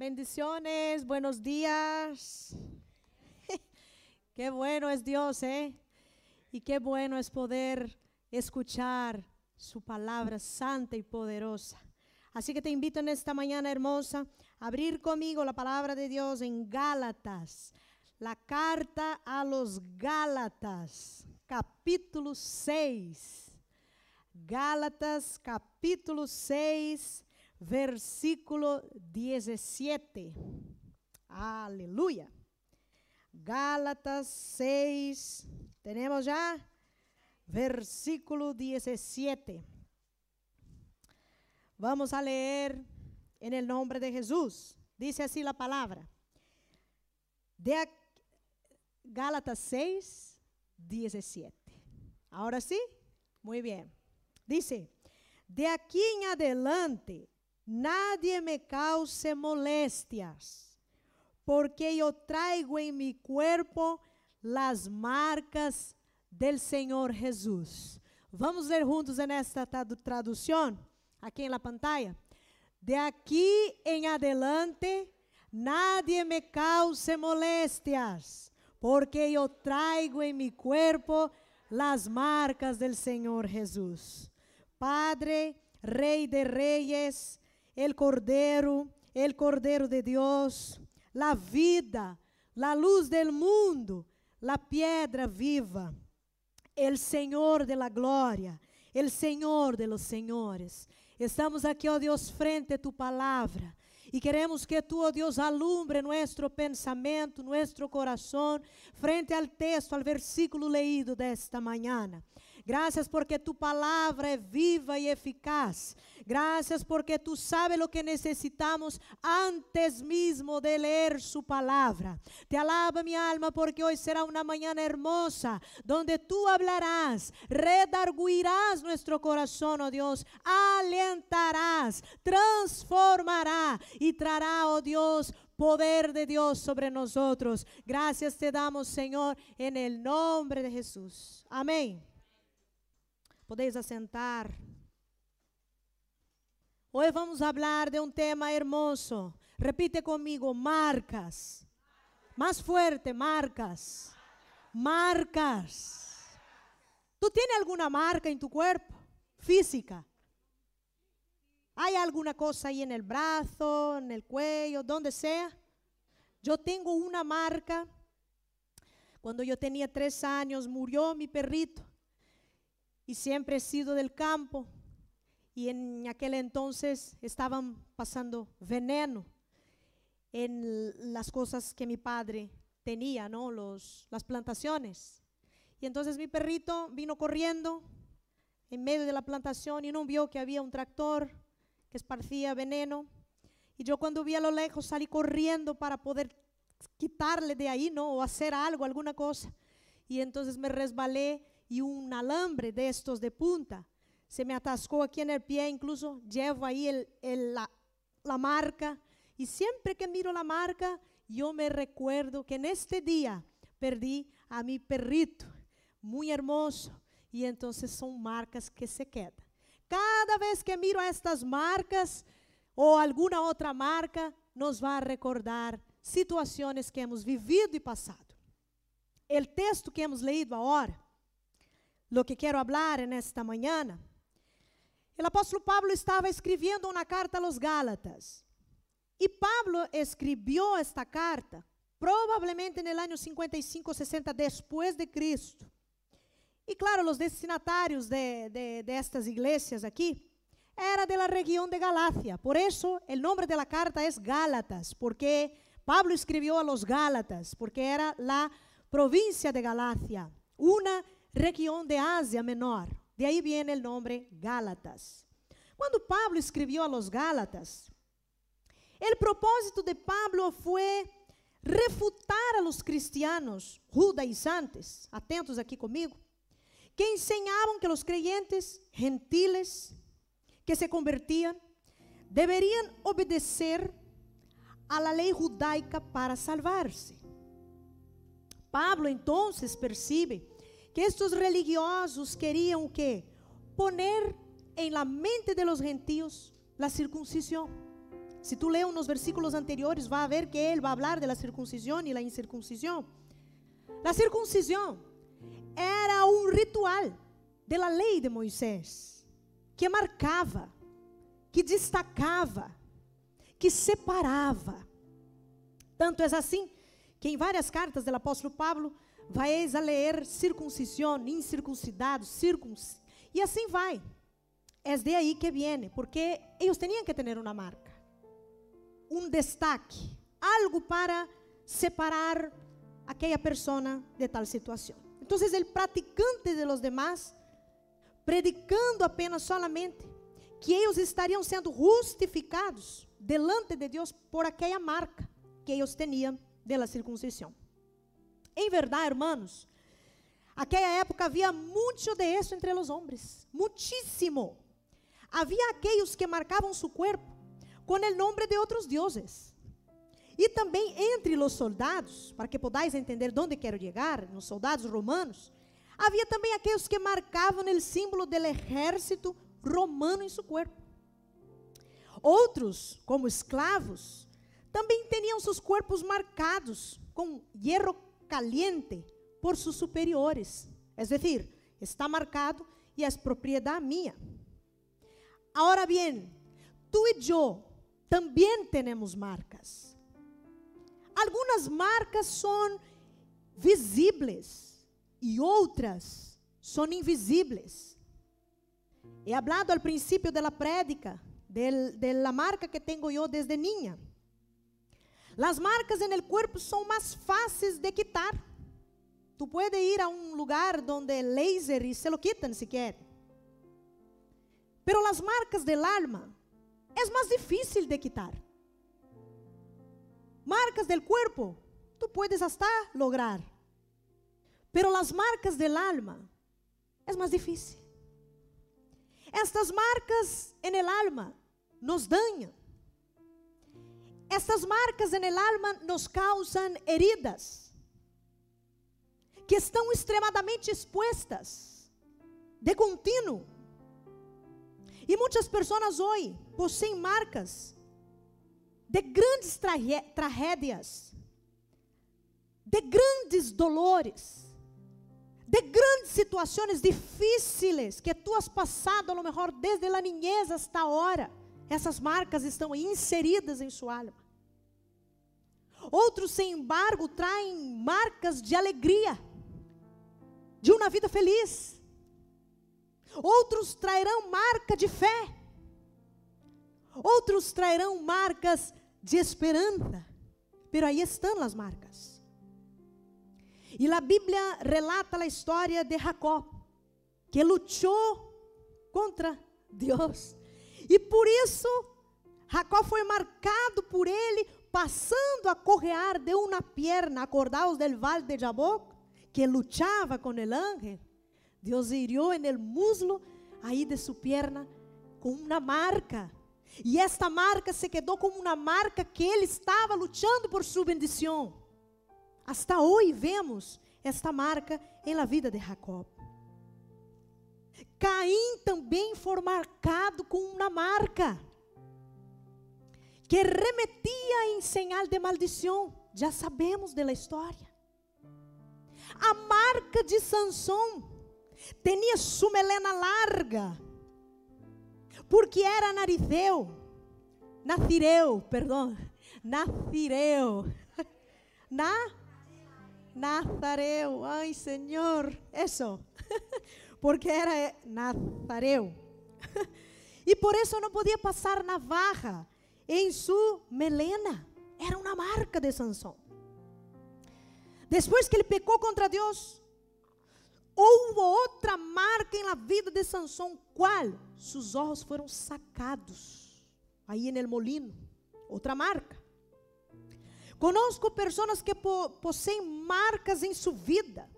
Bendiciones, buenos días. qué bueno es Dios, ¿eh? Y qué bueno es poder escuchar su palabra santa y poderosa. Así que te invito en esta mañana hermosa a abrir conmigo la palabra de Dios en Gálatas, la carta a los Gálatas, capítulo 6. Gálatas, capítulo 6 versículo 17. Aleluya. Gálatas 6, tenemos ya versículo 17. Vamos a leer en el nombre de Jesús. Dice así la palabra. De Gálatas 6, 17. Ahora sí, muy bien. Dice, de aquí en adelante nadie me cause molestias, porque yo traigo en mi cuerpo las marcas del Señor Jesús. Vamos ler juntos en esta traducción, aquí en la pantalla. De aquí en adelante, nadie me cause molestias, porque yo traigo en mi cuerpo las marcas del Señor Jesús. Padre, Rey de Reyes, el Cordero, el Cordero de Dios, la vida, la luz del mundo, la piedra viva, el Señor de la gloria, el Señor de los señores. Estamos aqui, ó Deus, frente a tu palavra. E queremos que tu, ó Deus, alumbre nosso pensamento, nosso coração, frente ao texto, ao versículo leído desta manhã. Gracias porque tu palabra es viva y eficaz. Gracias porque tú sabes lo que necesitamos antes mismo de leer su palabra. Te alaba mi alma porque hoy será una mañana hermosa donde tú hablarás, redarguirás nuestro corazón, oh Dios, alentarás, transformará y traerá, oh Dios, poder de Dios sobre nosotros. Gracias te damos, Señor, en el nombre de Jesús. Amén. Podeis assentar. Hoje vamos falar de um tema hermoso. Repite comigo, marcas. Mais forte, marcas. Marcas. ¿Tú tienes alguna marca en tu cuerpo? Física. ¿Hay alguna cosa ahí en el brazo, en el cuello, donde sea? Yo tengo una marca. Cuando yo tenía tres años murió mi perrito y siempre he sido del campo y en aquel entonces estaban pasando veneno en las cosas que mi padre tenía, ¿no? Los, las plantaciones. Y entonces mi perrito vino corriendo en medio de la plantación y no vio que había un tractor que esparcía veneno. Y yo cuando vi a lo lejos salí corriendo para poder quitarle de ahí, ¿no? O hacer algo, alguna cosa. Y entonces me resbalé y un alambre de estos de punta se me atascó aquí en el pie, incluso llevo la, la marca. Y siempre que miro la marca, yo me recuerdo que en este día perdí a mi perrito, muy hermoso. Y entonces son marcas que se quedan. Cada vez que miro estas marcas o alguna otra marca, nos va a recordar situaciones que hemos vivido y pasado. El texto que hemos leído ahora lo que quero hablar en esta mañana. El apóstolo Pablo estaba escribiendo una carta a los Gálatas. Y Pablo escribió esta carta probablemente en el año 55 60 después de Cristo. E claro, os destinatários de, de, de, estas iglesias aqui era de la região de Galacia. Por isso, o nome da carta é Gálatas, porque Pablo escreveu a los Gálatas, porque era la província de Galacia, uma região de Ásia Menor. De aí vem o nome Gálatas. Quando Pablo escreveu a los Gálatas, o propósito de Pablo foi refutar a los cristianos judaizantes, atentos aqui comigo, que ensinavam que os creyentes gentiles que se convertiam deveriam obedecer a la lei judaica para salvar-se. Pablo então percebe que estos religiosos queriam o quê? Poner em la mente de los gentios la circuncisión. Se tu leu nos versículos anteriores, vai ver que ele vai falar da circuncisão e da incircuncisão. A circuncisão era um ritual da lei de Moisés que marcava, que destacava, que separava. Tanto é assim que em várias cartas do apóstolo Pablo vais a ler circuncisão, incircuncidado, circunc... e assim vai. É de aí que viene, porque eles tinham que ter uma marca, um destaque, algo para separar aquela pessoa de tal situação. Então, o praticante de los demás, predicando apenas solamente que eles estariam sendo justificados delante de Deus por aquela marca que eles tinham da circuncisão. Em verdade, irmãos, aquela época havia muito de isso entre os homens, muitíssimo. Havia aqueles que marcavam seu corpo com o nome de outros deuses. E também entre os soldados, para que podáis entender onde quero chegar, nos soldados romanos, havia também aqueles que marcavam o símbolo do exército romano em seu corpo. Outros, como escravos, também tinham seus corpos marcados com hierro caliente por seus superiores. É decir, está marcado e é propriedade minha. Agora bem, tu e eu também temos marcas. Algumas marcas são visíveis e outras são invisíveis. He hablado al princípio da prédica de la marca que tenho eu desde niña. Las marcas en el cuerpo son más fáceis de quitar. Tu puedes ir a un lugar donde laser y se lo quitan si quer. Pero las marcas del alma es más difícil de quitar. Marcas del cuerpo, tú puedes hasta lograr. Pero las marcas del alma es más difícil. Estas marcas en el alma nos dañan. Estas marcas el alma nos causam heridas que estão extremadamente expostas de contínuo. E muitas pessoas hoje possuem marcas de grandes tragédias, de grandes dolores, de grandes situações difíceis que tu has passado, a lo mejor desde a niñez hasta agora. Essas marcas estão inseridas em sua alma. Outros, sem embargo, traem marcas de alegria, de uma vida feliz. Outros trairão marca de fé. Outros trairão marcas de esperança. Pero aí estão as marcas. E a Bíblia relata a história de Jacó, que lutou contra Deus. E por isso, Jacó foi marcado por ele passando a correar de uma perna, acordados del vale de Jaboc, que luchava com el ángel, Deus hirió en el muslo aí de sua perna com uma marca. E esta marca se quedou como uma marca que ele estava lutando por sua bendição. Hasta hoje vemos esta marca em la vida de Jacob. Caim também foi marcado com uma marca que remetia em señal de maldição. Já sabemos da história. A marca de Sansão tinha sua melena larga, porque era narizeu, nazireu, perdão, nazireu, na, nazareu, ai Senhor, isso, porque era nazareu, e por isso não podia passar navarra, em sua melena. Era uma marca de Sansão. Depois que ele pecou contra Deus, houve outra marca em la vida de Sansão, qual? Seus olhos foram sacados. Aí no molino, outra marca. Conosco pessoas que po possuem marcas em sua vida,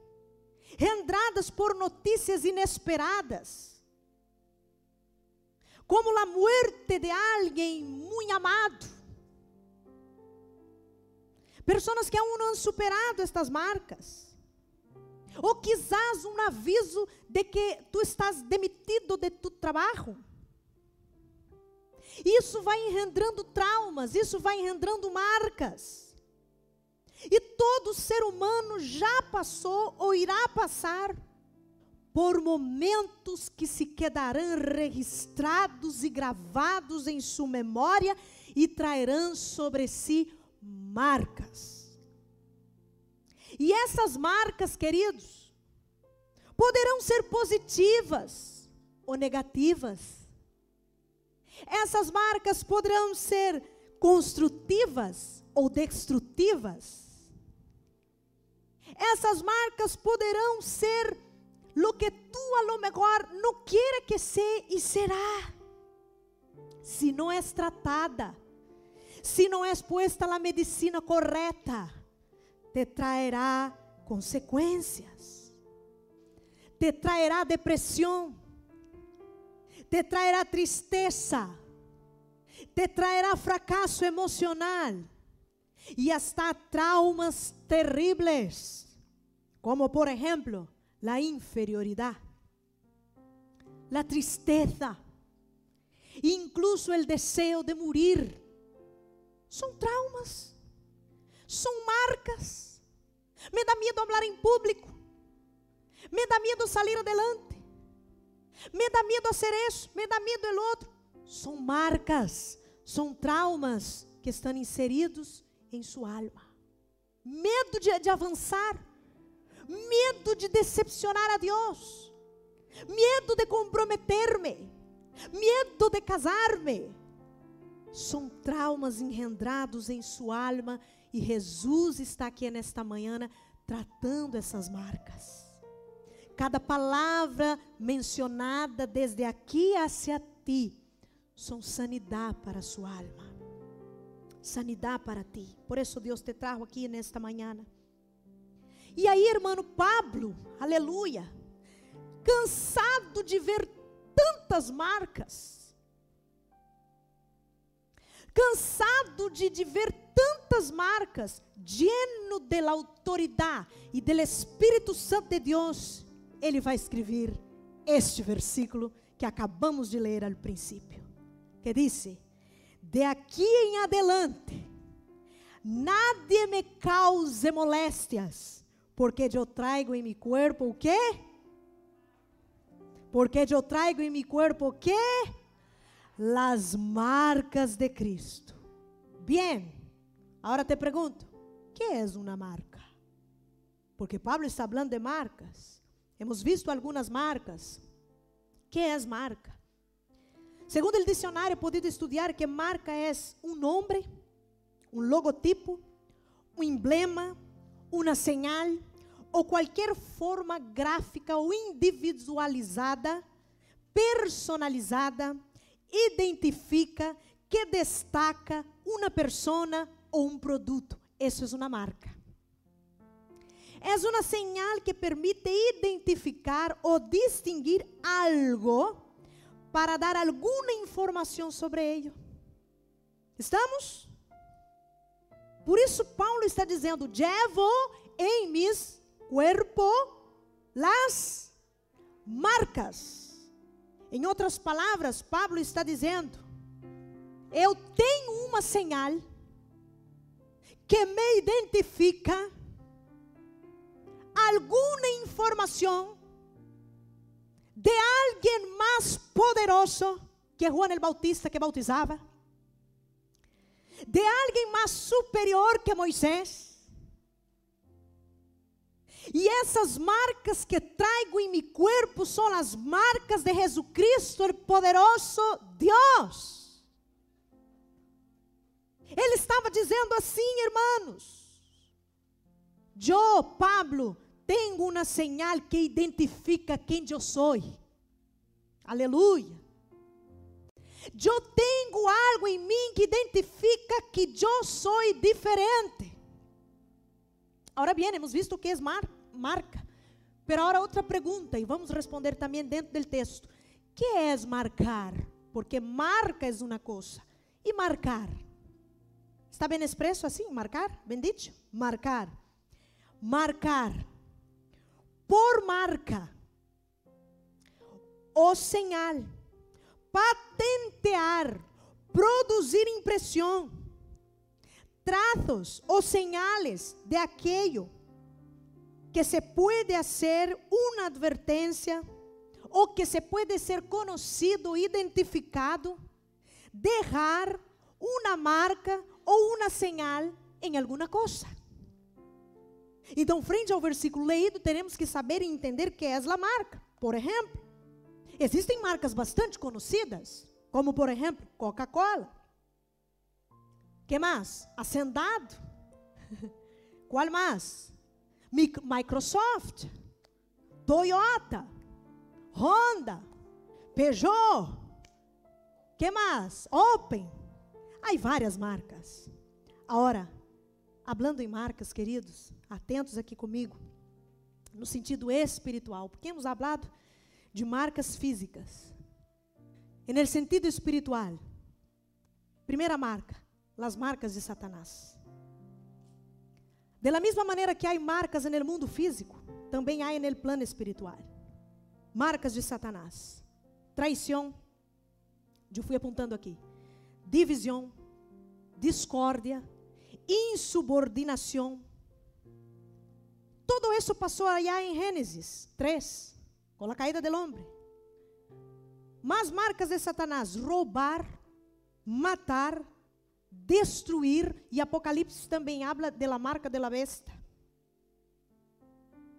rendradas por notícias inesperadas como a muerte de alguém muito amado. Pessoas que aún não han superado estas marcas. Ou quizás um aviso de que tu estás demitido de tu trabalho. Isso vai engendrando traumas, isso vai engendrando marcas. E todo ser humano já passou ou irá passar por momentos que se quedarão registrados e gravados em sua memória e trairão sobre si marcas. E essas marcas, queridos, poderão ser positivas ou negativas. Essas marcas poderão ser construtivas ou destrutivas. Essas marcas poderão ser lo que tú a lo mejor no quiere que sea y será. Si no es tratada, si no es puesta la medicina correcta, te traerá consecuencias. Te traerá depresión. Te traerá tristeza. Te traerá fracaso emocional. Y hasta traumas terribles. Como por ejemplo, la inferioridad, la tristeza, incluso el deseo de morir. Son traumas, son marcas. Me da miedo hablar em público, me dá medo salir adelante, me dá medo hacer isso, me dá medo el outro. São marcas, são traumas que estão inseridos em sua alma. Medo de, de avançar medo de decepcionar a Deus, medo de comprometer-me, medo de casar-me. São traumas engendrados em sua alma e Jesus está aqui nesta manhã tratando essas marcas. Cada palavra mencionada desde aqui hacia ti são sanidade para sua alma. Sanidade para ti. Por isso Deus te trajo aqui nesta manhã. E aí, irmão Pablo, aleluia, cansado de ver tantas marcas, cansado de, de ver tantas marcas, lleno da autoridade e do Espírito Santo de Deus, ele vai escrever este versículo que acabamos de ler ao princípio, que diz: De aqui em adelante, nadie me cause molestias porque eu traigo em mi cuerpo o quê? Porque eu traigo em mi cuerpo o quê? Las marcas de Cristo. Bien, agora te pergunto, que é uma marca? Porque Pablo está falando de marcas. Hemos visto algumas marcas. Que é marca? Segundo o dicionário, podido estudar que marca é um nome, um logotipo, um emblema, uma señal ou qualquer forma gráfica ou individualizada, personalizada, identifica, que destaca uma pessoa ou um produto. Isso é uma marca. É uma señal que permite identificar ou distinguir algo para dar alguma informação sobre ele. Estamos? Por isso Paulo está dizendo: "Llevo em mis cuerpo las marcas". Em outras palavras, Pablo está dizendo: eu tenho uma señal que me identifica alguma informação de alguém mais poderoso que Juan el Bautista que bautizava de alguém mais superior que Moisés. E essas marcas que trago em meu corpo são as marcas de Jesucristo, o poderoso Deus. Ele estava dizendo assim, irmãos: Eu, Pablo, tenho uma señal que identifica quem eu sou. Aleluia. Eu tenho algo em mim que identifica que eu sou diferente. Agora bem, hemos visto que é mar marca. Pero agora outra pergunta e vamos responder também dentro do texto. Que é marcar? Porque marca é uma coisa. E marcar? Está bem expresso assim? Marcar? Bem dicho? Marcar. Marcar. Por marca. O señal patentear, produzir impressão, traços ou señales de aquello que se puede hacer una advertencia o que se puede ser conocido, identificado, dejar una marca ou uma señal em alguma coisa. Então, frente ao versículo leído, teremos que saber e entender que é a marca. Por exemplo, existem marcas bastante conhecidas, como por exemplo, Coca-Cola. Que mais? Hacendado. Qual mais? Microsoft, Toyota, Honda, Peugeot. Que mais? Open. Há várias marcas. Agora, hablando em marcas, queridos, atentos aqui comigo, no sentido espiritual, porque hemos hablado de marcas físicas. E no sentido espiritual, primeira marca, as marcas de Satanás. De la mesma maneira que há marcas no mundo físico, também há no plano espiritual. Marcas de Satanás. Traição, eu fui apontando aqui. Divisão, discórdia, insubordinação. Todo isso passou allá em Gênesis 3, com a caída do homem. Mas marcas de Satanás: roubar, matar, destruir. E Apocalipse também habla de la marca de la besta.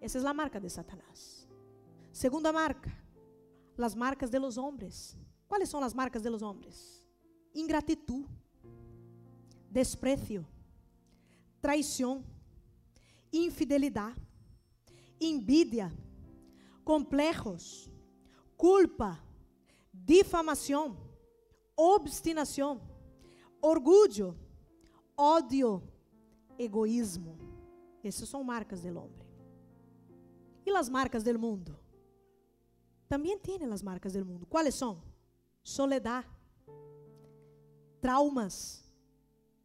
Essa é a marca de Satanás. Segunda marca, as marcas de los hombres. Quais são as marcas de los hombres? Ingratitud, desprecio, traição, infidelidade, envidia, complejos, culpa, difamação, obstinação, orgulho, ódio, egoísmo. Essas são marcas do homem. E as marcas do mundo? Também tem as marcas do mundo. Quais são? Soledad, traumas,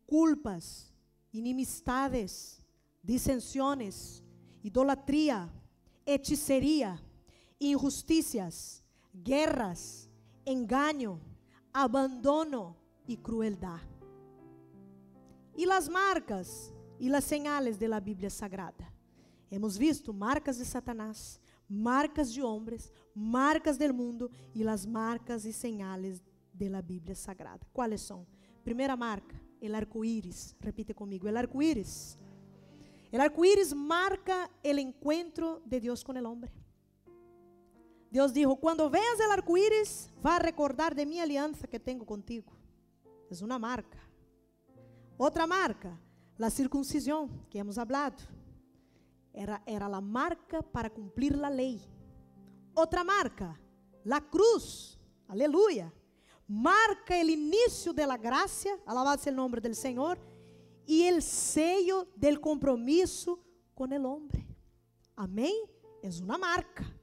culpas, inimistades, disensiones, idolatria, hechiceria, injusticias, guerras, engano, abandono e crueldade. E as marcas e as señales de la Bíblia Sagrada. Hemos visto marcas de Satanás, marcas de homens, marcas del mundo e as marcas e señales de la Bíblia Sagrada. Quais são? Primeira marca, el arco iris. Repite comigo, el arco iris. El arco iris marca el encuentro de Dios con el hombre. Dios dijo, cuando veas el arco iris, va a recordar de mi alianza que tengo contigo. Es una marca. Otra marca, la circuncisión, que hemos hablado. Era, era la marca para cumplir la ley. Otra marca, la cruz. Aleluya. marca o início da graça, alabado seja o nome do Senhor, e o sello del compromisso com o homem. Amém? É uma marca.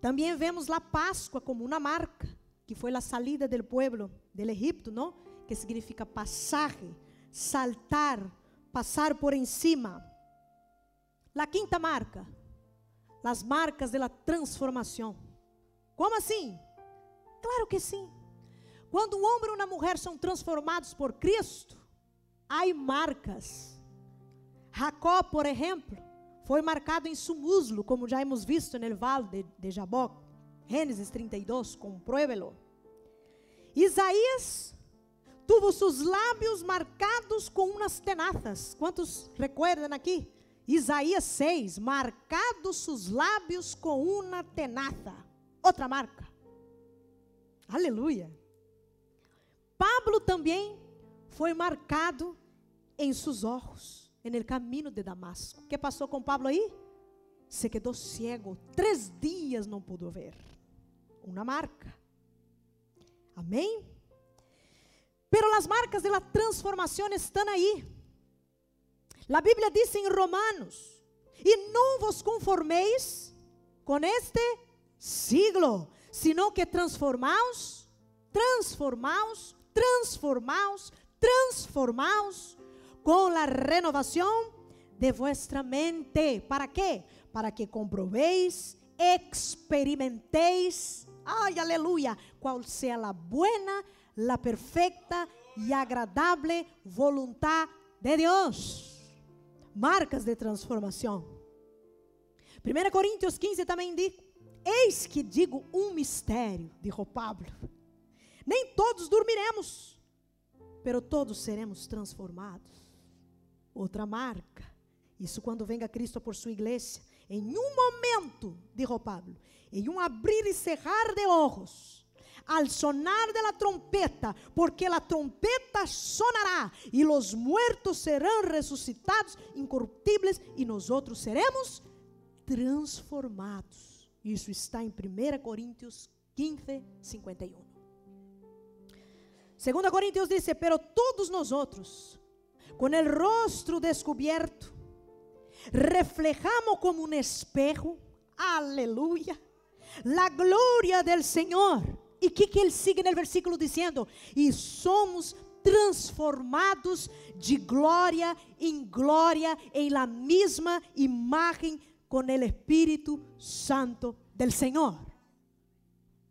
Também vemos a Páscoa como uma marca, que foi a salida do pueblo del Egipto, não? Que significa passagem, saltar, passar por encima. La quinta marca, as marcas da transformação. Como assim? Claro que sim. Quando um homem e uma mulher são transformados por Cristo, há marcas. Jacó, por exemplo, foi marcado em seu muslo, como já hemos visto no vale de, de Jabó, Gênesis 32, compruébelo. Isaías tuvo seus lábios marcados com umas tenazas. Quantos recordam aqui? Isaías 6, marcados seus lábios com uma tenaza. Outra marca. Aleluia. Pablo também foi marcado em seus olhos, no caminho de Damasco. O que passou com Pablo aí? Se quedou cego, três dias não pudo ver. Uma marca. Amém? Pero as marcas de la transformação estão aí. A Bíblia diz em Romanos: E não vos conformeis com este siglo, sino que transformaos, transformaos transformaos, transformaos com a renovação de vuestra mente. ¿Para quê? Para que comprobeis, experimentéis, ai, aleluia, qual seja a buena, la perfecta e agradável vontade de Deus. Marcas de transformação. 1 Coríntios 15 também diz: Eis que digo um mistério, dijo Pablo. Nem todos dormiremos, pero todos seremos transformados. Outra marca. Isso quando venga Cristo por sua igreja. Em um momento, dijo Pablo, em um abrir e cerrar de olhos, al sonar de la trompeta, porque la trompeta sonará e los muertos serão ressuscitados incorruptíveis e nós outros seremos transformados. Isso está em 1 Coríntios 15, 51. 2 Coríntios diz: Pero todos nós outros, com o rosto descoberto, reflejamos como um espejo, aleluia, la glória del Senhor. E o que, ele sigue no versículo dizendo? E somos transformados de glória em glória em la mesma imagem com o Espírito Santo del Senhor.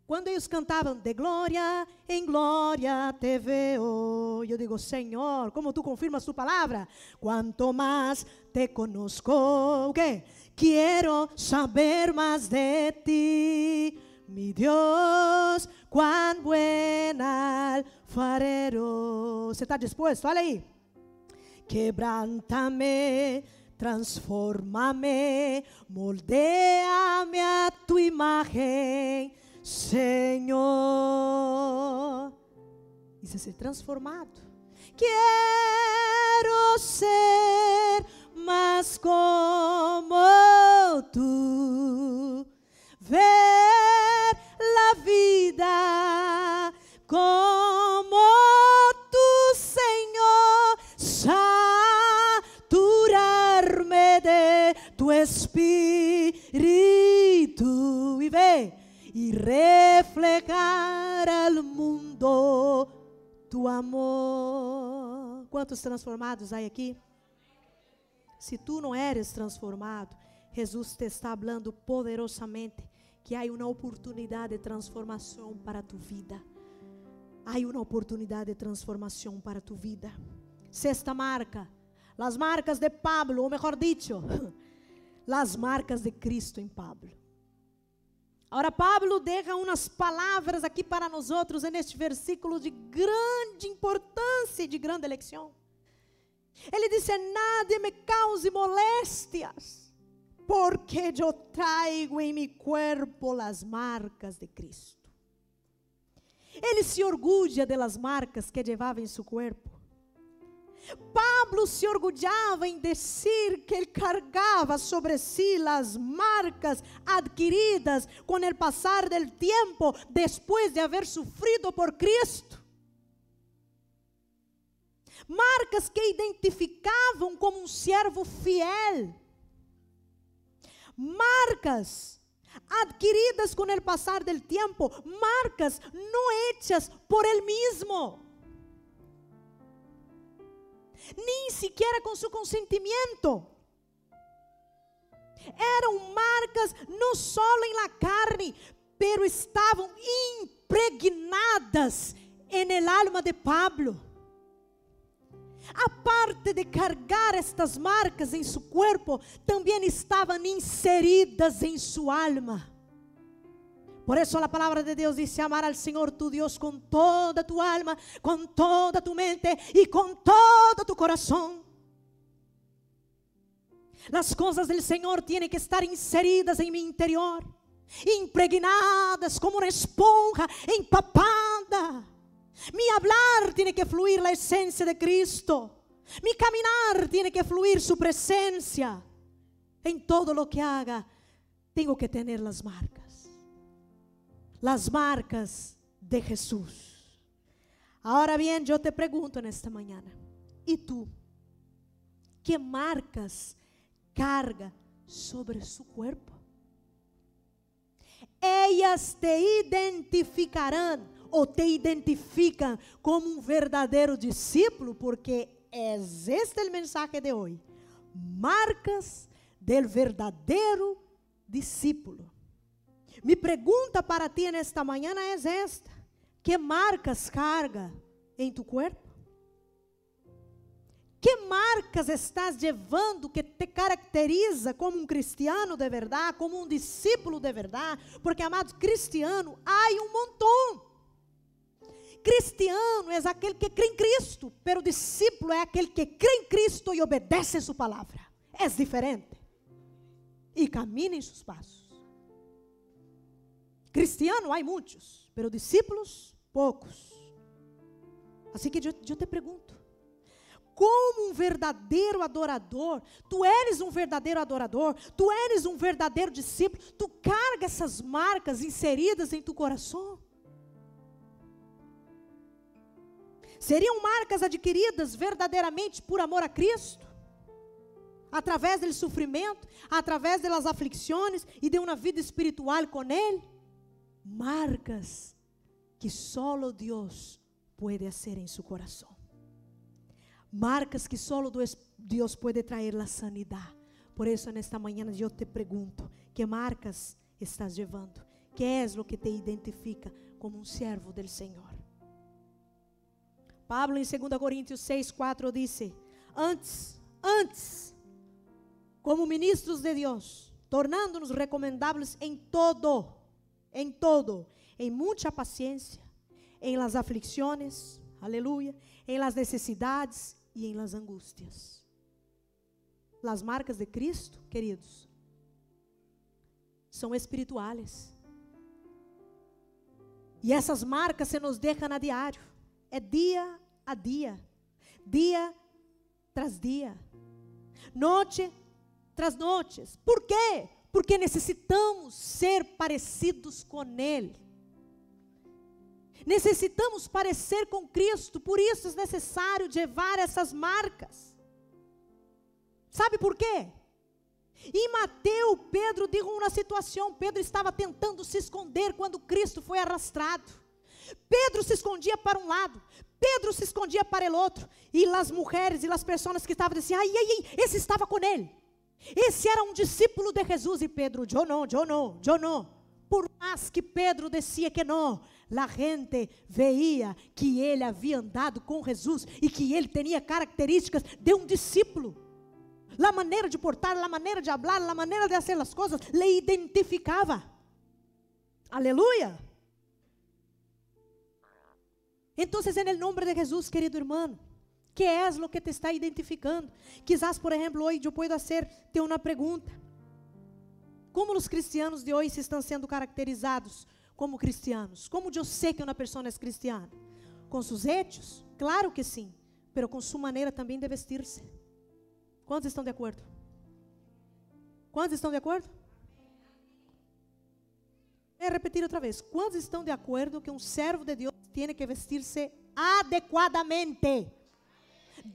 Quando eles cantavam de glória em glória te veo, eu digo, Senhor, como tu confirmas tu palavra? Quanto mais te conosco, o quê? Quero saber mais de ti, mi Deus, quão buen alfarero. Você está disposto? Olha aí. Quebranta-me transforma-me, moldea-me a tua imagem, Senhor. Isso é ser transformado. Quero ser mais como tu, ver a vida como reflejar al mundo tu amor. Quantos transformados há aqui? Se tu não eres transformado, Jesus te está falando poderosamente que há uma oportunidade de transformação para tu vida. Há uma oportunidade de transformação para tu vida. Sexta marca, as marcas de Pablo, ou melhor dicho, as marcas de Cristo em Pablo. Agora, Pablo deixa umas palavras aqui para nós outros neste versículo de grande importância e de grande eleição. Ele disse: Nada me cause molestias, porque eu traigo em meu corpo as marcas de Cristo. Ele se orgulha das marcas que levava em seu corpo. Pablo se orgulhava em dizer que ele cargava sobre si as marcas adquiridas com o passar del tempo, depois de haver sofrido por Cristo. Marcas que identificavam como um servo fiel. Marcas adquiridas com o passar del tempo, marcas não hechas por ele mesmo nem sequer com seu consentimento. Eram marcas não só em la carne, pero estavam impregnadas en el alma de Pablo. A parte de cargar estas marcas em seu corpo, também estavam inseridas em sua alma. Por eso la palabra de Dios dice amar al Señor tu Dios con toda tu alma, con toda tu mente y con todo tu corazón. Las cosas del Señor tienen que estar inseridas en mi interior, impregnadas como una esponja, empapada. Mi hablar tiene que fluir la esencia de Cristo. Mi caminar tiene que fluir su presencia. En todo lo que haga, tengo que tener las marcas las marcas de Jesús. Ahora bien, yo te pregunto en esta mañana, ¿y tú? ¿Qué marcas carga sobre su cuerpo? Ellas te identificarán ou te identificam como um verdadeiro discípulo, porque é este o mensagem de hoje. Marcas del verdadeiro discípulo. Mi pergunta para ti nesta manhã é esta: Que marcas carga em tu corpo? Que marcas estás levando que te caracteriza como um cristiano de verdade, como um discípulo de verdade? Porque, amados, cristiano, há um montão. Cristiano é aquele que crê em Cristo, pero discípulo é aquele que crê em Cristo e obedece a sua palavra. É diferente. E camina em seus passos. Cristiano há muitos, pero discípulos poucos. Assim que eu, te pergunto: como um verdadeiro adorador, tu eres um verdadeiro adorador, tu eres um verdadeiro discípulo, tu carga essas marcas inseridas em tu coração. Seriam marcas adquiridas verdadeiramente por amor a Cristo? Através do sofrimento, através das aflições e de uma vida espiritual com Ele? Marcas que solo Deus pode fazer em seu coração marcas que solo Deus pode trazer a sanidade. Por isso, nesta manhã, eu te pergunto: que marcas estás levando? Que é o que te identifica como um servo do Senhor? Pablo, em 2 Coríntios 6, 4, disse: Antes, antes, como ministros de Deus, tornando-nos recomendáveis em todo, em todo, em muita paciência, em las aflicções, aleluia, em las necessidades e em las angústias. Las marcas de Cristo, queridos, são espirituais. E essas marcas se nos deixam a diário. É dia a dia, dia tras dia, noite tras noites. Por quê? Porque necessitamos ser parecidos com Ele. Necessitamos parecer com Cristo, por isso é necessário levar essas marcas. Sabe por quê? Em Mateus, Pedro digo uma situação: Pedro estava tentando se esconder quando Cristo foi arrastado. Pedro se escondia para um lado, Pedro se escondia para o outro, e as mulheres e as pessoas que estavam dizendo: ai, ai, ai, esse estava com ele. Esse era um discípulo de Jesus, e Pedro, não, eu não. Por mais que Pedro descia que não, a gente veia que ele havia andado com Jesus e que ele tinha características de um discípulo. A maneira de portar, a maneira de falar, a maneira de fazer as coisas, lhe identificava. Aleluia. Então, em nome de Jesus, querido irmão, que é o que te está identificando? Quizás, por exemplo, hoje eu posso fazer ter uma pergunta. Como os cristianos de hoje estão sendo caracterizados como cristianos? Como eu sei que uma pessoa é cristiana? Com seus hechos? Claro que sim, mas com sua maneira também de vestir-se. Quantos estão de acordo? Quantos estão de acordo? Vou repetir outra vez. Quantos estão de acordo que um servo de Deus tem que vestir-se adequadamente,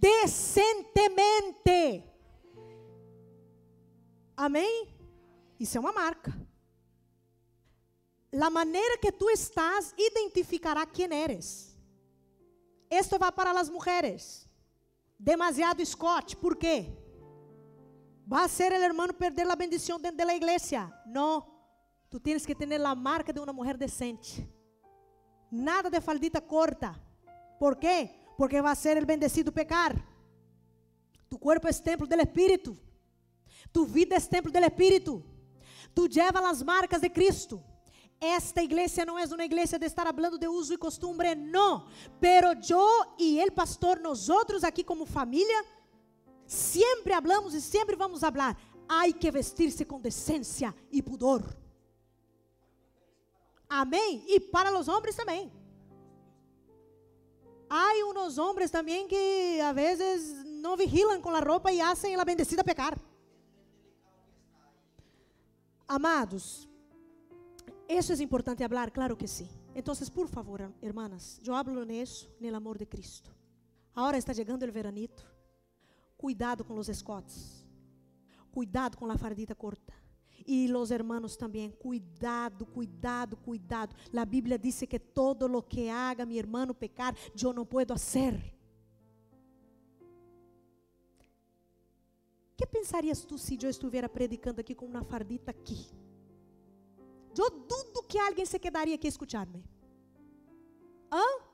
decentemente? Amém? Isso é uma marca. A maneira que tu estás identificará quem eres. Esto vai para as mulheres. Demasiado Scott, por quê? Vai ser o hermano perder a bendição dentro da igreja? Não. Tu tens que ter a marca de uma mulher decente. Nada de faldita corta. Por quê? Porque vai ser el bendecido pecar. Tu corpo é templo do Espírito. Tu vida é templo do Espírito. Tu lleva as marcas de Cristo. Esta igreja não é uma igreja de estar falando de uso e costumbre, não. Pero eu e el pastor, nós outros aqui como família, sempre hablamos e sempre vamos falar. Há que vestir-se com decência e pudor. Amém? E para os homens também. Há uns homens também que a vezes não vigilam com a roupa e fazem a bendecida pecar. Amados, isso é importante falar, claro que sim. Então, por favor, hermanas, eu hablo nisso, no amor de Cristo. Agora está chegando o veranito. Cuidado com os escotes. Cuidado com a fardita corta. E os hermanos também, cuidado, cuidado, cuidado. A Bíblia diz que todo lo que haga mi hermano pecar, eu não puedo hacer. que pensarias tu se eu estivesse predicando aqui com uma fardita aqui? Eu dudo que alguém se quedaria aqui escutar-me. ¿Ah?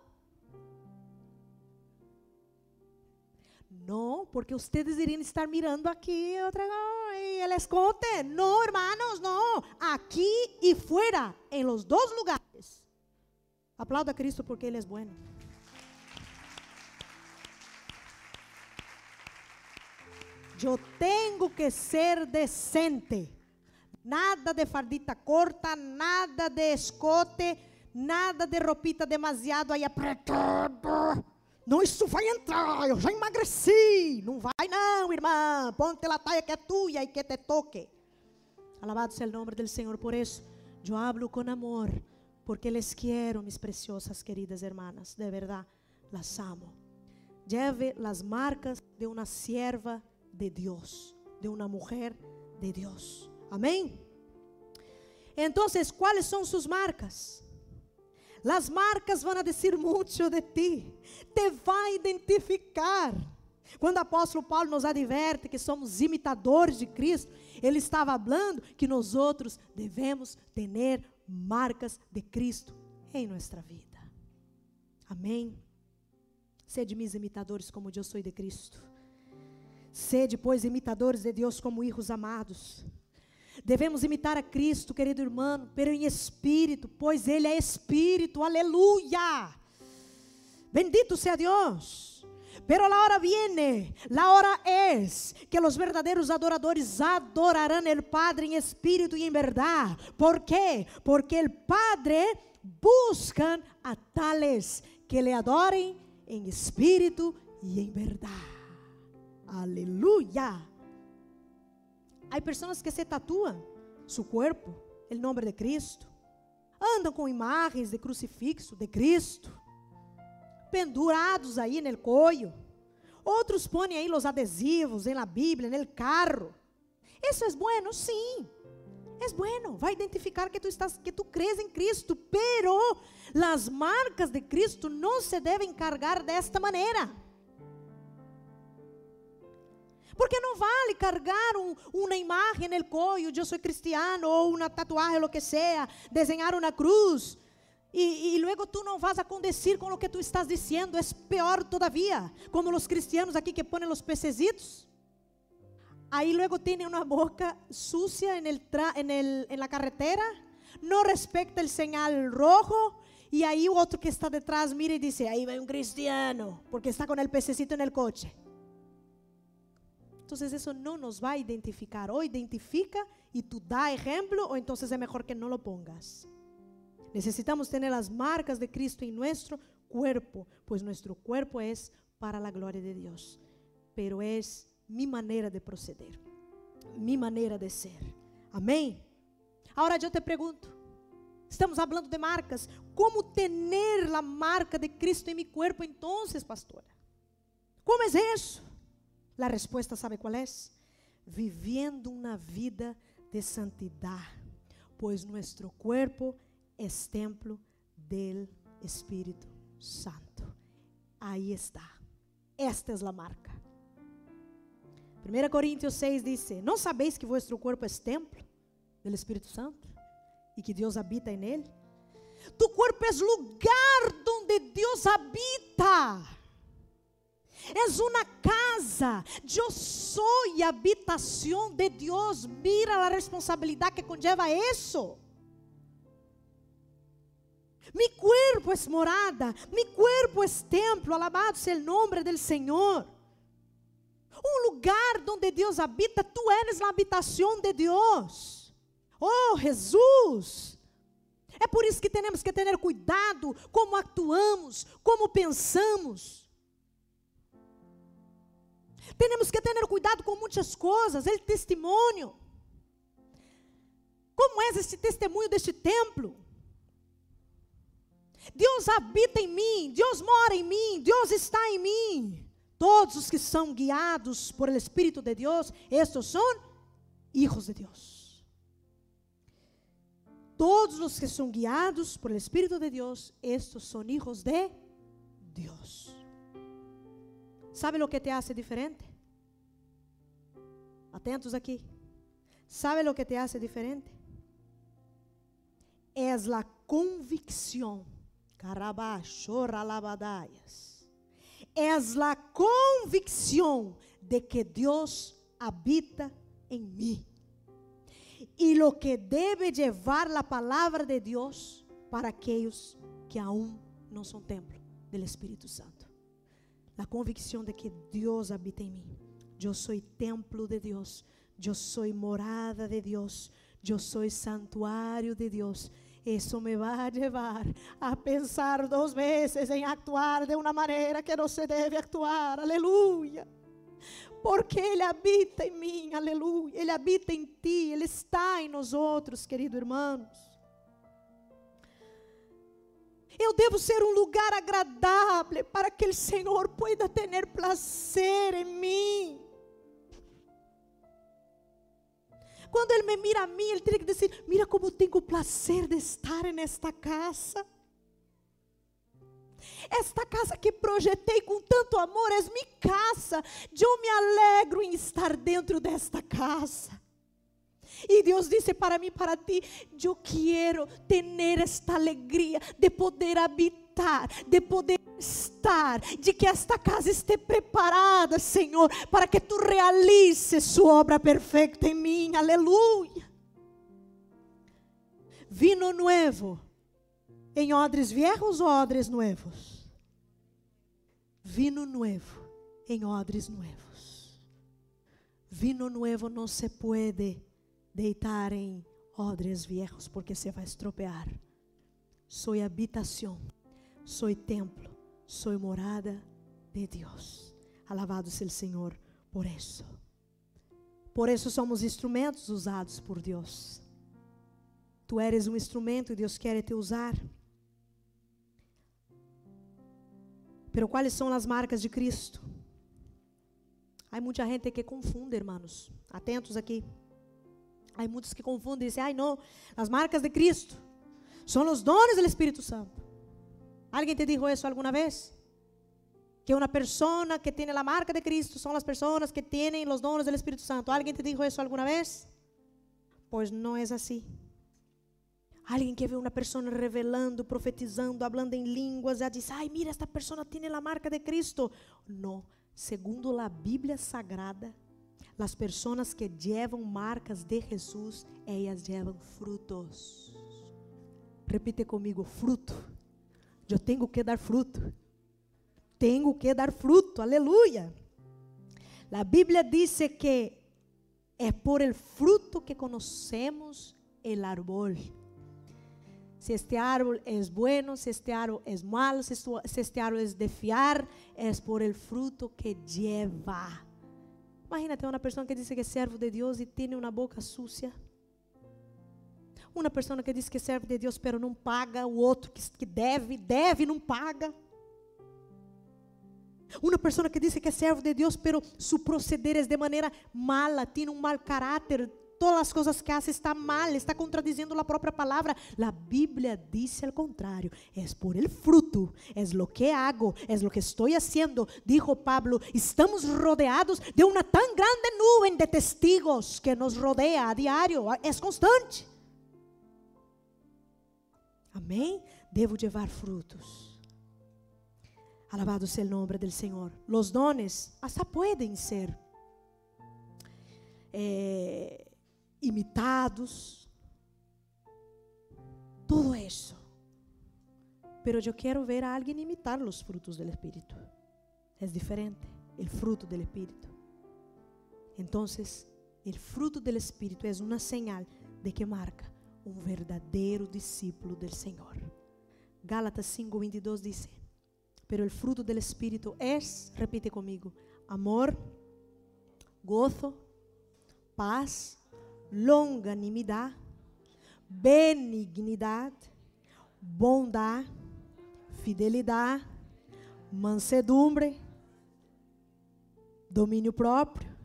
No, porque ustedes irían estar mirando aquí otra y el escote. No, hermanos, no. Aquí y fuera, en los dos lugares. Aplauda a Cristo porque Ele é bueno. Eu tenho que ser decente. Nada de fardita corta, nada de escote, nada de ropita demasiado aí apertada. Não, isso vai entrar, eu já emagreci. Não vai não, irmã. Ponte la taia que é tua e que te toque. Alabado seja o nome do Senhor por isso. Eu hablo com amor, porque les quiero, mis preciosas queridas hermanas. De verdade, las amo. Lleve las marcas de uma sierva de Deus, de uma mulher de Deus. Amém? Então, quais são suas marcas? Las marcas vão dizer muito de ti, te vai identificar. Quando o apóstolo Paulo nos adverte que somos imitadores de Cristo, ele estava falando que nós outros devemos ter marcas de Cristo em nossa vida. Amém. Sede mis imitadores como eu sou de Cristo. Sede, pois, imitadores de Deus como hijos amados. Devemos imitar a Cristo, querido irmão, pero em espírito, pois Ele é espírito, aleluia. Bendito seja Deus. Pero la hora viene, la hora es que los verdaderos adoradores adorarán el Padre en espíritu y en verdad. ¿Por qué? Porque el Padre buscan a tales que le adoren en espíritu y en verdad. Aleluya. Hay personas que se tatúan su cuerpo, el nombre de Cristo. Andam com imagens de crucifixo de Cristo, pendurados aí no coio. Outros põem aí os adesivos la Bíblia, no carro. Isso é bueno, sim. É bueno, vai identificar que tu estás, que tu crees em Cristo, pero las marcas de Cristo não se devem cargar desta maneira. Porque não vale cargar um, uma imagem no cuello, eu sou cristiano, ou uma tatuagem, o que seja, desenhar uma cruz. E, e luego tu não vas a com o que tu estás dizendo, é pior todavia, como os cristianos aqui que ponem os pececitos. Aí luego tem uma boca sucia en, el tra, en, el, en la carretera, não respeita o sinal rojo, e aí o outro que está detrás mira e diz: aí vai um cristiano, porque está com o pececito no coche. Entonces eso no nos va a identificar. O identifica y tú da ejemplo o entonces es mejor que no lo pongas. Necesitamos tener las marcas de Cristo en nuestro cuerpo, pues nuestro cuerpo es para la gloria de Dios. Pero es mi manera de proceder, mi manera de ser. Amém? Agora eu te pergunto, estamos falando de marcas, como ter a marca de Cristo em meu corpo então, pastora? Como é isso? A resposta sabe qual é? Vivendo uma vida de santidade, pois nosso corpo é templo del Espírito Santo. Aí está. Esta é a marca. 1 Coríntios 6 diz: Não sabeis que vosso corpo é templo do Espírito Santo e que Deus habita em ele? Tu corpo é lugar onde Deus habita. És uma casa. Eu sou habitação de Deus. Mira a responsabilidade que conlleva isso. Mi cuerpo es morada, mi cuerpo es templo, alabado seja o nome do Senhor. Um lugar onde Deus habita, tu eres a habitação de Deus. Oh, Jesus! É por isso que temos que ter cuidado como actuamos, como pensamos. Temos que ter cuidado com muitas coisas. Ele testemunho. Como é esse testemunho deste templo? Deus habita em mim, Deus mora em mim, Deus está em mim. Todos os que são guiados por el Espírito de Deus, estes são hijos de Deus. Todos os que são guiados por el Espírito de Deus, estes são hijos de Deus. ¿Sabe o que te hace diferente? Atentos aqui. ¿Sabe o que te hace diferente? É a convicção Carabachoralabadaias. Es la convicción de que Dios habita en mí. Y lo que debe llevar la palabra de Dios para aquellos que aún no son templo del Espíritu Santo. La convicción de que Dios habita en mí. Yo soy templo de Dios. Yo soy morada de Dios. Yo soy santuario de Dios. Eso me va a llevar a pensar dos veces en actuar de una manera que no se debe actuar. Aleluya. Porque Ele habita em mim, aleluia. Ele habita em ti, Ele está em nós outros, querido irmãos. Eu devo ser um lugar agradável para que o Senhor pueda ter prazer em mim. Quando Ele me mira a mim, Ele tem que dizer: Mira como tenho prazer de estar nesta casa. Esta casa que projetei com tanto amor é minha casa. Eu me alegro em estar dentro desta casa. E Deus disse para mim, para ti, eu quero ter esta alegria de poder habitar, de poder estar, de que esta casa esteja preparada, Senhor, para que tu realices sua obra perfeita em mim. Aleluia. Vino novo em odres viejos ou odres nuevos? Vino nuevo em odres nuevos. Vino nuevo não se pode deitar em odres viejos porque se vai estropear. Soy habitação, soy templo, soy morada de Deus. Alabado seja o Senhor por isso. Por isso somos instrumentos usados por Deus. Tu eres um instrumento e Deus quer te usar. Pero quais são as marcas de Cristo? Há muita gente que confunde, irmãos. Atentos aqui. Há muitos que confundem e dizem, ai não, as marcas de Cristo são os dones do Espírito Santo. Alguém te dijo isso alguma vez? Que uma pessoa que tem a marca de Cristo são as pessoas que têm os dones do Espírito Santo. Alguém te dijo isso alguma vez? Pois não é assim. Alguém que vê uma pessoa revelando, profetizando, hablando em línguas, já diz: Ai, mira, esta pessoa tem a marca de Cristo. Não. Segundo a Bíblia Sagrada, as pessoas que levam marcas de Jesus, elas levam frutos. Repite comigo: fruto. Eu tenho que dar fruto. Tenho que dar fruto. Aleluia. A Bíblia diz que é por el fruto que conhecemos el árbol si este árbol es bueno, si este árbol es malo, si, este árbol es de fiar, es por el fruto que lleva. Imagínate una persona que dice que es servo de Dios y tiene una boca sucia. Uma pessoa que diz que serve de Deus, pero não paga, o outro que, deve, deve, não paga. Uma pessoa que diz que é servo de Deus, pero su proceder é de maneira mala, tem um mau caráter, todas as coisas que hace está mal, está contradizendo a própria palavra. A Bíblia diz ao contrário: é por el fruto, é lo que hago, é lo que estou haciendo. Dijo Pablo: estamos rodeados de uma tão grande nuvem de testigos que nos rodea a diário, é constante. Amém? Devo levar frutos. Alabado seja o nome do Senhor. Los dones hasta podem ser eh, imitados, todo isso. Pero eu quero ver a alguém imitar os frutos do Espírito. É diferente, o fruto do Espírito. Então, o fruto do Espírito é uma señal de que marca um verdadeiro discípulo do Senhor. Gálatas 5:22 diz: Pero el fruto del Espíritu es, repite comigo, amor, gozo, paz, longanimidade, benignidade, bondade, fidelidade, mansedumbre, domínio próprio.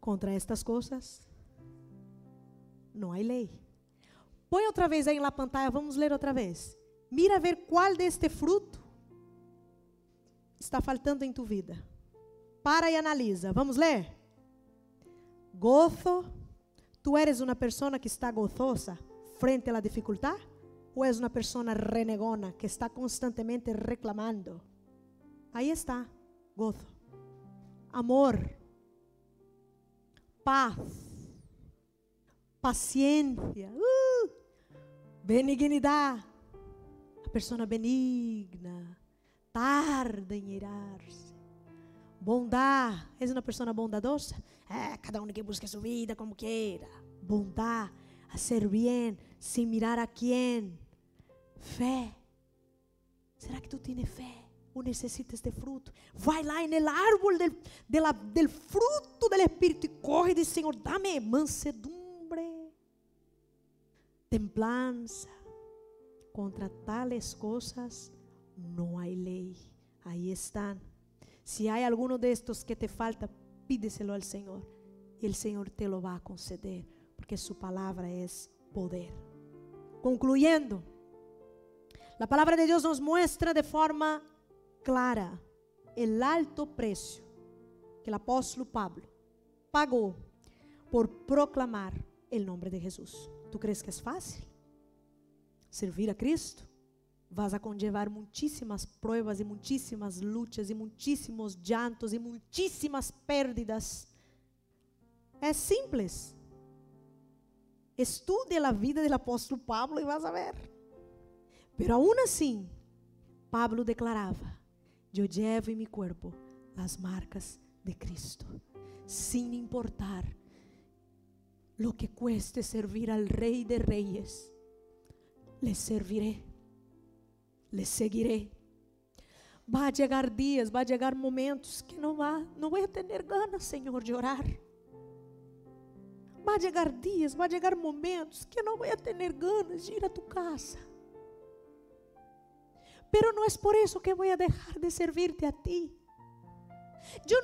Contra estas coisas não há lei. Põe outra vez aí na pantalla, vamos ler outra vez. Mira ver qual deste fruto está faltando em tu vida. Para e analisa. Vamos ler? Gozo. Tu eres uma pessoa que está gozosa frente à dificuldade? ¿O es una persona renegona que está constantemente reclamando? Ahí está, gozo, amor, paz, paciencia, uh, benignidad. A persona benigna, tarda em irar-se. Bondade, és uma bondadosa? É, cada um que busca sua vida como queira. Bondade, hacer bien, sem mirar a quem. Fé. Será que tu tienes fé? ¿O necesitas de fruto? Vai lá en el árbol del, de la, del fruto del Espíritu y corre y dice, Señor, dame mansedumbre, templanza. Contra tales cosas no hay ley. Ahí están. Si hay alguno de estos que te falta, pídeselo al Señor. Y el Señor te lo va a conceder, porque su palabra es poder. Concluyendo, la palabra de Dios nos muestra de forma clara el alto precio que el apóstol Pablo pagó por proclamar el nombre de Jesús. ¿Tú crees que es fácil? Servir a Cristo? Vas a conllevar muitíssimas pruebas e muitíssimas lutas e muitíssimos llantos e muitíssimas pérdidas. É simples. Estude a vida do apóstolo Pablo e vas a ver. Pero aún assim, Pablo declarava: Eu llevo em mi cuerpo as marcas de Cristo, sin importar lo que cueste servir al Rei de Reyes. Le serviré, le seguiré. Vai chegar dias, vai chegar momentos que não vá, não vou ter ganas, Senhor, de orar. Vai chegar dias, vai chegar momentos que não vou ter ganas de ir a tu casa. Pero no es por eso que voy a dejar de servirte a ti.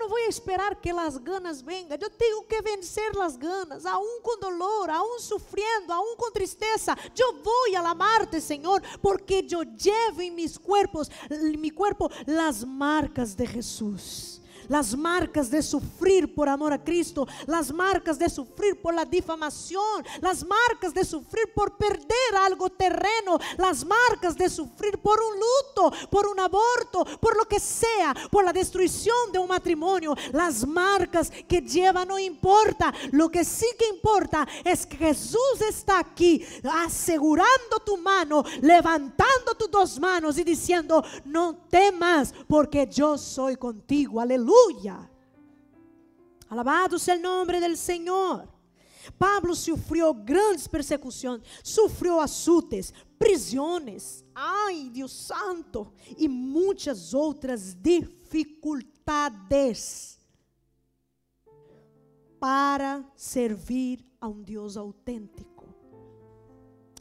No voy a esperar que las ganas vengan. Yo tengo que vencer las ganas, aún con dolor, aún sufriendo, aún con tristeza. Yo voy a amarte, Señor, porque yo llevo en mis cuerpos, en mi cuerpo, las marcas de Jesús. Las marcas de sufrir por amor a Cristo, las marcas de sufrir por la difamación, las marcas de sufrir por perder algo terreno, las marcas de sufrir por un luto, por un aborto, por lo que sea, por la destrucción de un matrimonio, las marcas que lleva no importa, lo que sí que importa es que Jesús está aquí asegurando tu mano, levantando tus dos manos y diciendo, no temas porque yo soy contigo, aleluya. Aleluya. Alabado sea el nombre del Señor. Pablo sufrió grandes persecuciones, sufrió azotes, prisiones, ay Dios santo, y muchas otras dificultades para servir a un Dios auténtico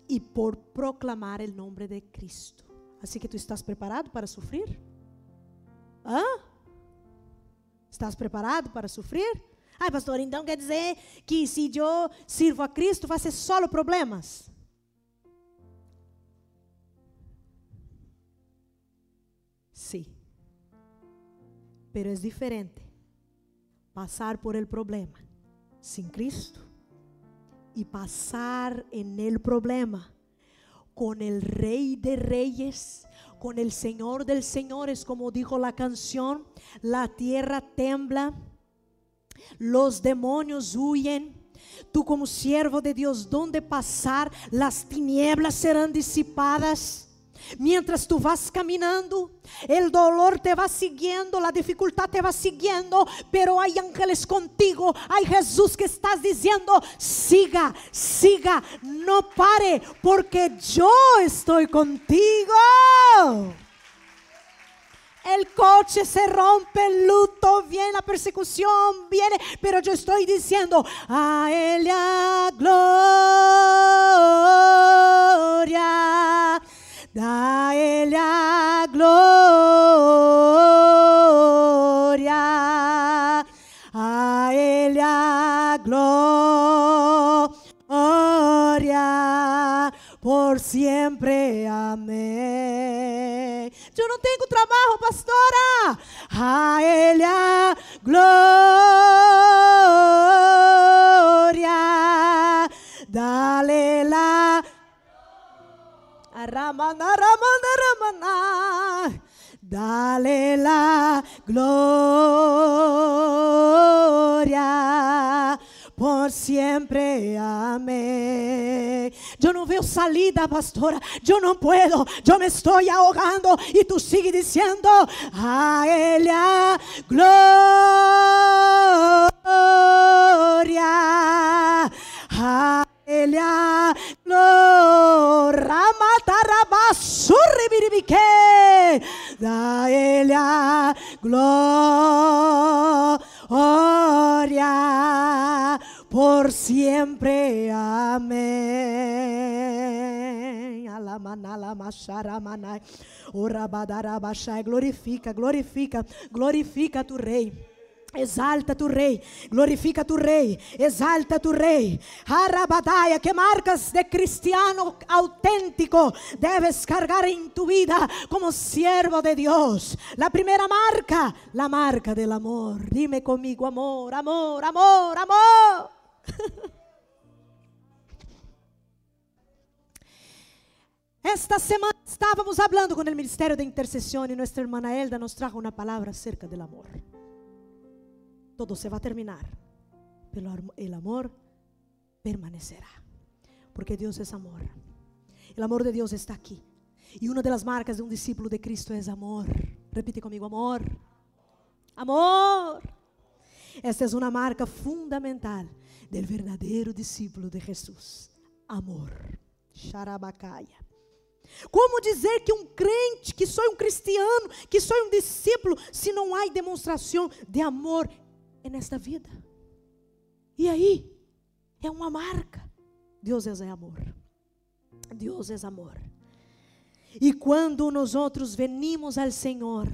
y por proclamar el nombre de Cristo. Así que tú estás preparado para sufrir? ¿Ah? Estás preparado para sofrer? Ai, pastor, então quer dizer que se eu sirvo a Cristo, vai ser só problemas? Sim. Sí. Pero é diferente passar por el problema sem Cristo e passar en el problema com el Rei de Reyes con el Señor del Señores, como dijo la canción, la tierra tembla, los demonios huyen. Tú como siervo de Dios, donde pasar, las tinieblas serán disipadas. Mientras tú vas caminando, el dolor te va siguiendo, la dificultad te va siguiendo, pero hay ángeles contigo, hay Jesús que estás diciendo, siga, siga, no pare, porque yo estoy contigo. El coche se rompe, el luto viene, la persecución viene, pero yo estoy diciendo, a Él gloria da Ele a glória, a Ele a glória, por sempre, amém. Eu não tenho trabalho, pastora, a Ele a glória, Ramana, Ramana, Ramana. Dale la gloria por siempre. Amén. Yo no veo salida, pastora. Yo no puedo. Yo me estoy ahogando. Y tú sigues diciendo, a ella gloria. A Ele a glória. Matarabassurribiribique. Da Ele a glória por siempre. Amém. Alamanalamasharamana. Orabadarabashai. Glorifica, glorifica, glorifica tu rei. Exalta tu rei, glorifica tu rei, exalta tu rei. Arabadaia, que marcas de cristiano auténtico debes cargar en tu vida como siervo de Dios. La primera marca, la marca del amor. Dime conmigo, amor, amor, amor, amor. Esta semana estávamos hablando con el Ministerio de Intercesión y nuestra hermana Elda nos trajo una palabra acerca del amor. Todo se va a terminar, pero el amor permanecerá, porque Dios es amor. El amor de Dios está aquí. Y una de las marcas de un discípulo de Cristo es amor. Repite conmigo, amor. Amor. Esta es una marca fundamental del verdadero discípulo de Jesús. Amor. Xarabacaya. Como dizer que um crente, que sou um cristiano, que sou um discípulo, se não há demonstração de amor nesta vida? E aí? É uma marca. Deus é amor. Deus é amor. E quando nós outros venimos ao Senhor,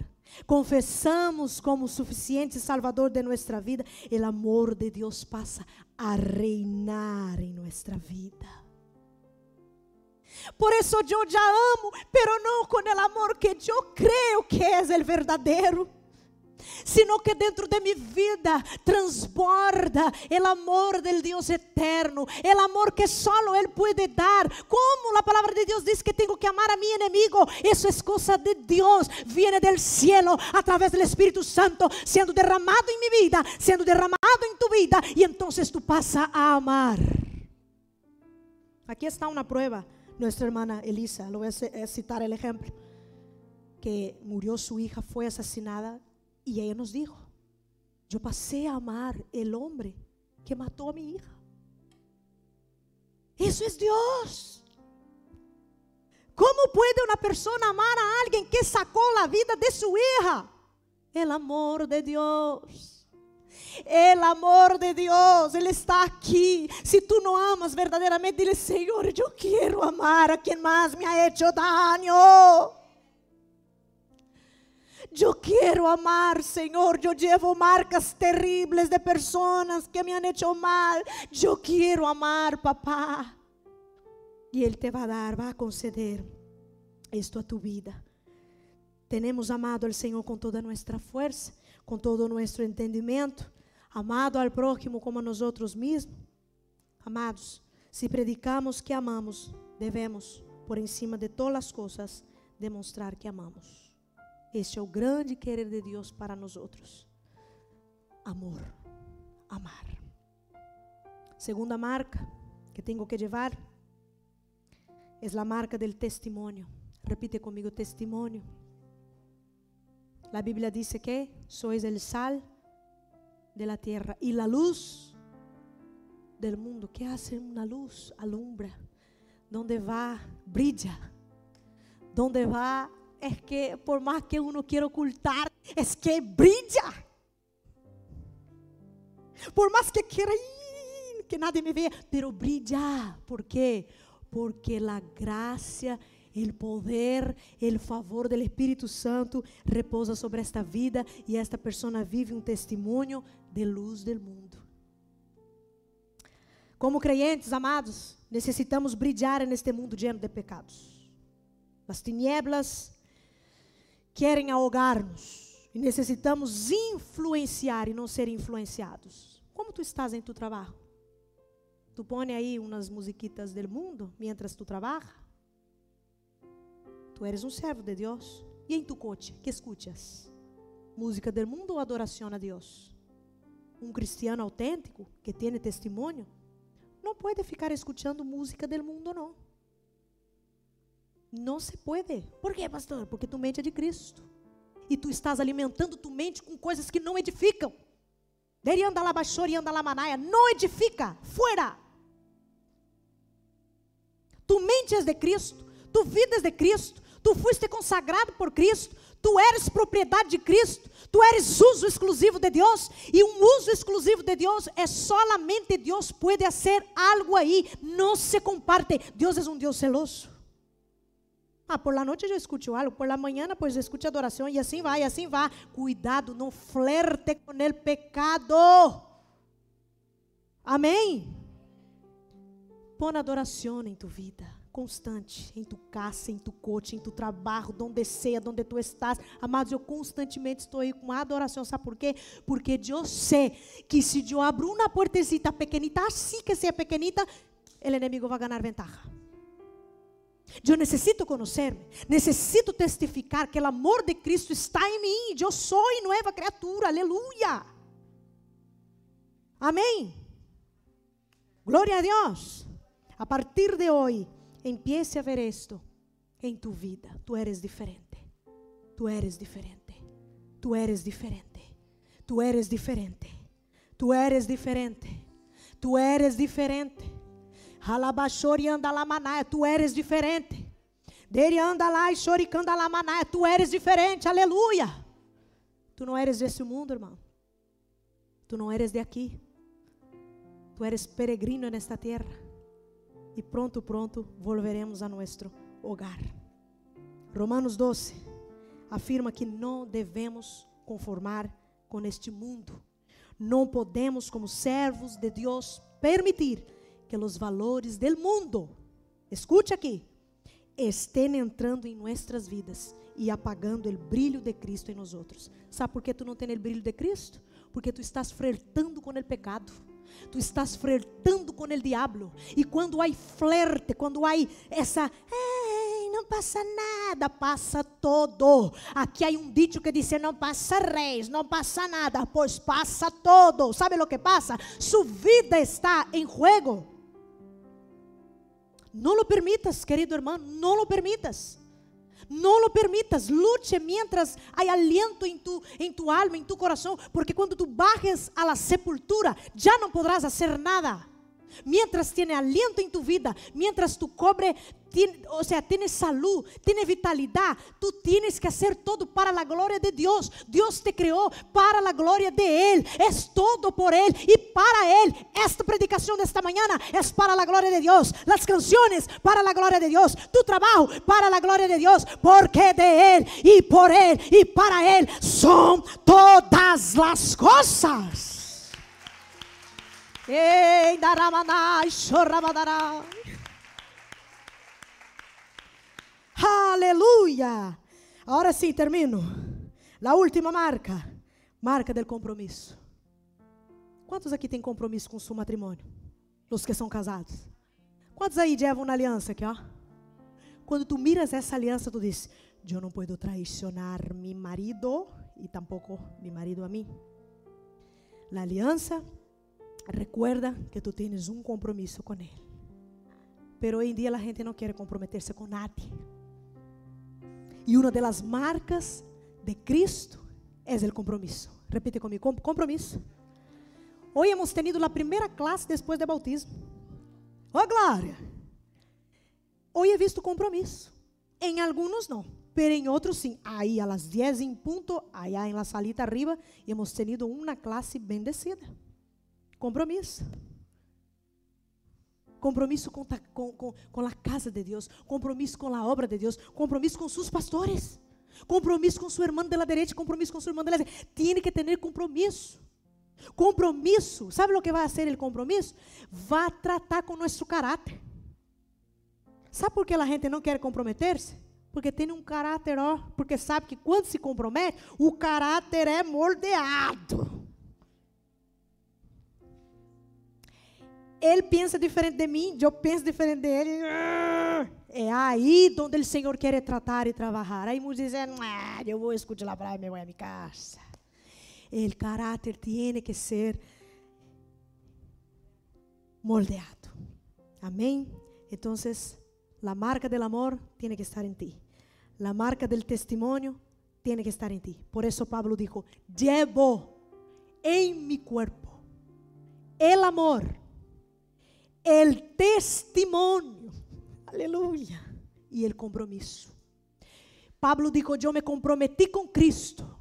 confessamos como suficiente Salvador de nossa vida, o amor de Deus passa a reinar em nossa vida. Por isso eu já amo, pero não com o amor que eu creio que é o verdadeiro, sino que dentro de minha vida transborda o amor del Deus eterno, o amor que solo Ele pode dar. Como a palavra de Deus diz que tenho que amar a mi inimigo, isso é coisa de Deus, viene del cielo a través del Espírito Santo, sendo derramado em minha vida, sendo derramado em tu vida, e então tu passa a amar. Aqui está uma prova. Nuestra hermana Elisa, lo voy a citar el ejemplo, que murió su hija, fue asesinada y ella nos dijo, yo pasé a amar el hombre que mató a mi hija. Eso es Dios. ¿Cómo puede una persona amar a alguien que sacó la vida de su hija? El amor de Dios. El amor de Dios, Ele está aqui. Se tu não amas verdadeiramente, dile: Senhor, eu quero amar a quem mais me ha hecho daño. Eu quero amar, Senhor. Eu llevo marcas terríveis de pessoas que me han hecho mal. Eu quero amar, papá. E Ele te vai dar, vai conceder isto a tu vida. Temos amado ao Senhor com toda nossa força, com todo nosso entendimento, amado ao próximo como a nós outros mesmos. Amados, se predicamos que amamos, devemos, por em cima de todas as coisas, demonstrar que amamos. Este é o grande querer de Deus para nós outros. Amor, amar. Segunda marca que tenho que levar é a marca del testimonio. Repite comigo, testimonio. La Biblia dice que sois el sal de la tierra y la luz del mundo. ¿Qué hace una luz? Alumbra. Donde va, brilla. Donde va, es que por más que uno quiera ocultar, es que brilla. Por más que quiera "Ih, que nadie me vea, pero brilla. ¿Por qué? Porque la gracia el poder, el favor del Espírito Santo repousa sobre esta vida e esta pessoa vive um testemunho de luz del mundo. Como creyentes, amados, necessitamos brilhar neste mundo lleno de pecados. As tinieblas querem ahogar-nos e necessitamos influenciar e não ser influenciados. Como tu estás em tu trabalho? Tu põe aí umas musiquitas del mundo mientras tu trabalhas? Tu eres um servo de Deus. E em tu coche, que escuchas? Música del mundo ou adoração a Deus? um cristiano autêntico que tem testemunho, não pode ficar escutando música do mundo, não. Não se pode. Por quê, pastor? Porque tu mente é de Cristo. E tu estás alimentando tu mente com coisas que não edificam. Derianda labachori anda lamanaia. Não edifica. Fora. Tu mentes de Cristo. Tu vidas de Cristo. Tu fuiste consagrado por Cristo. Tu eres propriedade de Cristo. Tu eres uso exclusivo de Deus. E um uso exclusivo de Deus é solamente Deus pode fazer algo aí. Não se comparte. Deus é um Deus celoso. Ah, por la noite já escute algo, por la manhã pois escute adoração e assim vai, assim vai. Cuidado, não flerte com o pecado. Amém? Põe adoração em tu vida, constante, em tu casa, em tu coche, em tu trabalho, onde seja, onde tu estás. Amados, eu constantemente estou aí com adoração, sabe por quê? Porque eu sei que se eu abro uma portecita pequenita, assim que seja pequenita, o inimigo vai ganhar ventaja. Eu necessito conhecer-me, necessito testificar que o amor de Cristo está em mim. Eu sou nova criatura, aleluia. Amém. Glória a Deus. A partir de hoje, empiece a ver isto em tu vida. Tu eres diferente. Tu eres diferente. Tu eres diferente. Tu eres diferente. Tu eres diferente. Tu eres diferente. Tu eres diferente. Anda lá choricanda lá manaia, tu eres diferente, aleluia. Tu não eres desse mundo, irmão. Tu não eres de aqui. Tu eres peregrino nesta terra. E pronto, pronto, volveremos a nosso hogar. Romanos 12 afirma que não devemos conformar com este mundo. Não podemos, como servos de Deus, permitir que os valores del mundo, escute aqui, estén entrando em nossas vidas e apagando o brilho de Cristo em nós outros. Sabe por que tu não tem o brilho de Cristo? Porque tu estás flertando com o pecado. Tu estás flertando com o diabo. E quando há flerte, quando há essa, não passa nada, passa todo. Aqui há um dito que diz: não passa reis, não passa nada, pois passa todo. Sabe o que passa? Sua vida está em jogo. Não lo permitas, querido irmão, não lo permitas. Não lo permitas, lute mientras há aliento em tu, em tu alma, em tu coração, porque quando tu bajes a la sepultura, já não podrás fazer nada. Mientras tiene aliento en tu vida, mientras tu cobre, tiene, o sea, tienes salud, tiene vitalidad, tú tienes que hacer todo para la gloria de Dios. Dios te creó para la gloria de Él. Es todo por Él y para Él. Esta predicación de esta mañana es para la gloria de Dios. Las canciones para la gloria de Dios. Tu trabajo para la gloria de Dios. Porque de Él y por Él y para Él son todas las cosas. Ei, daramanai, chorabadará. Aleluia. Agora sim, termino. A última marca. Marca del compromisso. Quantos aqui têm compromisso com seu matrimônio? Os que são casados. Quantos aí levam uma aliança aqui, ó? Quando tu miras essa aliança, tu diz: Eu não posso traicionar meu marido e tampouco meu marido a mim. A aliança Recuerda que tú tienes un compromiso con Él. Pero hoy en día la gente no quiere comprometerse con nadie. Y una de las marcas de Cristo es el compromiso. Repite conmigo, compromiso. Hoy hemos tenido la primera clase después del bautismo. Oh, glória! Hoy he visto compromiso. En algunos no, pero en otros sí. Ahí a las 10 en punto, allá en la salita arriba, hemos tenido una clase bendecida. Compromisso. Compromisso com, com, com, com a casa de Deus. Compromisso com a obra de Deus. Compromisso com seus pastores. Compromisso com seu irmão de la derecha. Compromisso com seu irmão de derecha. Tem que ter compromisso. Compromisso. Sabe o que vai ser o compromisso? Vai tratar com nosso caráter. Sabe por que a gente não quer comprometer-se? Porque tem um caráter, ó. Porque sabe que quando se compromete, o caráter é moldeado. Ele pensa diferente de mim, eu penso diferente dele. É aí onde o Senhor quer tratar e trabalhar. Aí muitos dizem, ah, eu vou escutar lá para minha casa. El carácter tiene que ser moldeado. Amém? Então, a marca do amor tem que estar em ti. A marca do testemunho tem que estar em ti. Por isso Pablo dijo, llevo em mi cuerpo el amor, el testimonio, aleluya, e el compromisso. Pablo dijo, eu me comprometi com Cristo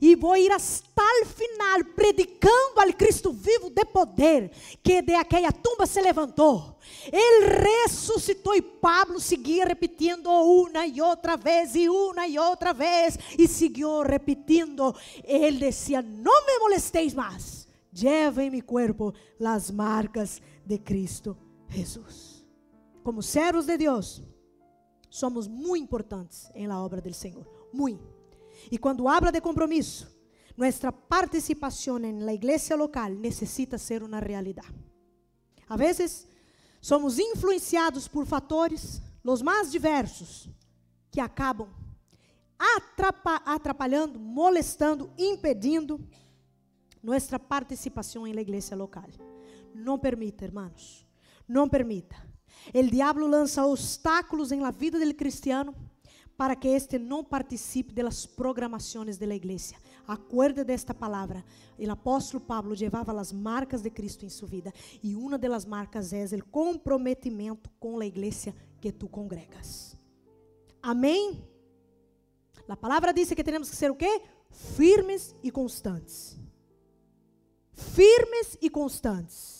e vou ir hasta o final predicando al Cristo vivo de poder, que de aquela tumba se levantou. Ele ressuscitou e Pablo seguia repetindo uma e outra vez e uma e outra vez e seguiu repetindo. Ele dizia: Não me molesteis mais, lleva em mi cuerpo las marcas de Cristo Jesus. Como servos de Deus, somos muito importantes em la obra do Senhor, muito. E quando habla de compromisso, nossa participação na igreja local necessita ser uma realidade. A vezes, somos influenciados por fatores, os mais diversos, que acabam atrapalhando, molestando, impedindo nossa participação na igreja local. Não permita, hermanos, não permita. O diabo lança obstáculos em la vida do cristiano para que este não participe das programações da igreja. Acuerde desta palavra. O apóstolo Pablo levava as marcas de Cristo em sua vida e uma das marcas é o comprometimento com a igreja que tu congregas. Amém? A palavra diz que temos que ser o quê? Firmes e constantes. Firmes e constantes.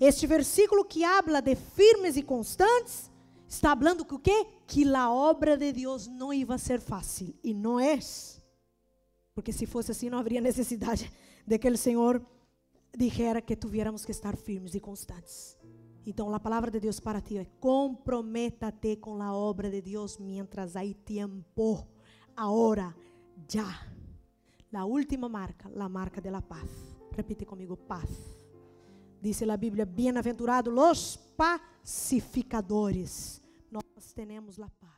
Este versículo que habla de firmes e constantes está falando que o quê? Que a obra de Deus não ia ser fácil. E não é. Porque se fosse assim, não haveria necessidade de que o Senhor dijera que tuviéramos que estar firmes e constantes. Então, a palavra de Deus para ti é: comprométate com a obra de Deus mientras hay tempo. Agora, já. A última marca, a marca de la paz. Repite comigo: paz. Dice a Bíblia: bem-aventurados los pacificadores nós temos a paz.